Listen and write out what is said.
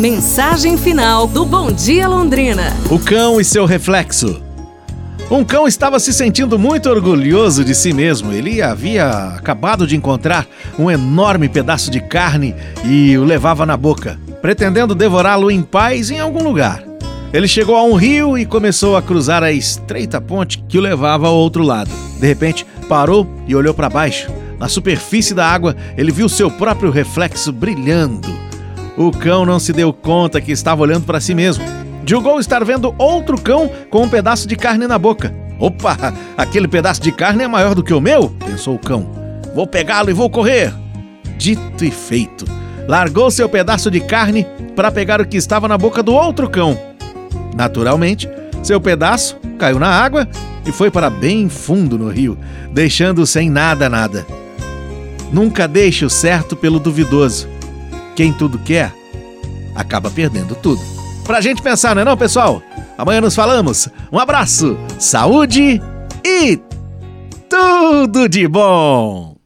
Mensagem final do Bom Dia Londrina. O cão e seu reflexo. Um cão estava se sentindo muito orgulhoso de si mesmo. Ele havia acabado de encontrar um enorme pedaço de carne e o levava na boca, pretendendo devorá-lo em paz em algum lugar. Ele chegou a um rio e começou a cruzar a estreita ponte que o levava ao outro lado. De repente, parou e olhou para baixo. Na superfície da água, ele viu seu próprio reflexo brilhando. O cão não se deu conta que estava olhando para si mesmo julgou estar vendo outro cão com um pedaço de carne na boca. Opa, aquele pedaço de carne é maior do que o meu, pensou o cão. Vou pegá-lo e vou correr. Dito e feito, largou seu pedaço de carne para pegar o que estava na boca do outro cão. Naturalmente, seu pedaço caiu na água e foi para bem fundo no rio, deixando sem nada nada. Nunca deixe o certo pelo duvidoso. Quem tudo quer, acaba perdendo tudo pra gente pensar, não é não, pessoal? Amanhã nos falamos. Um abraço, saúde e tudo de bom!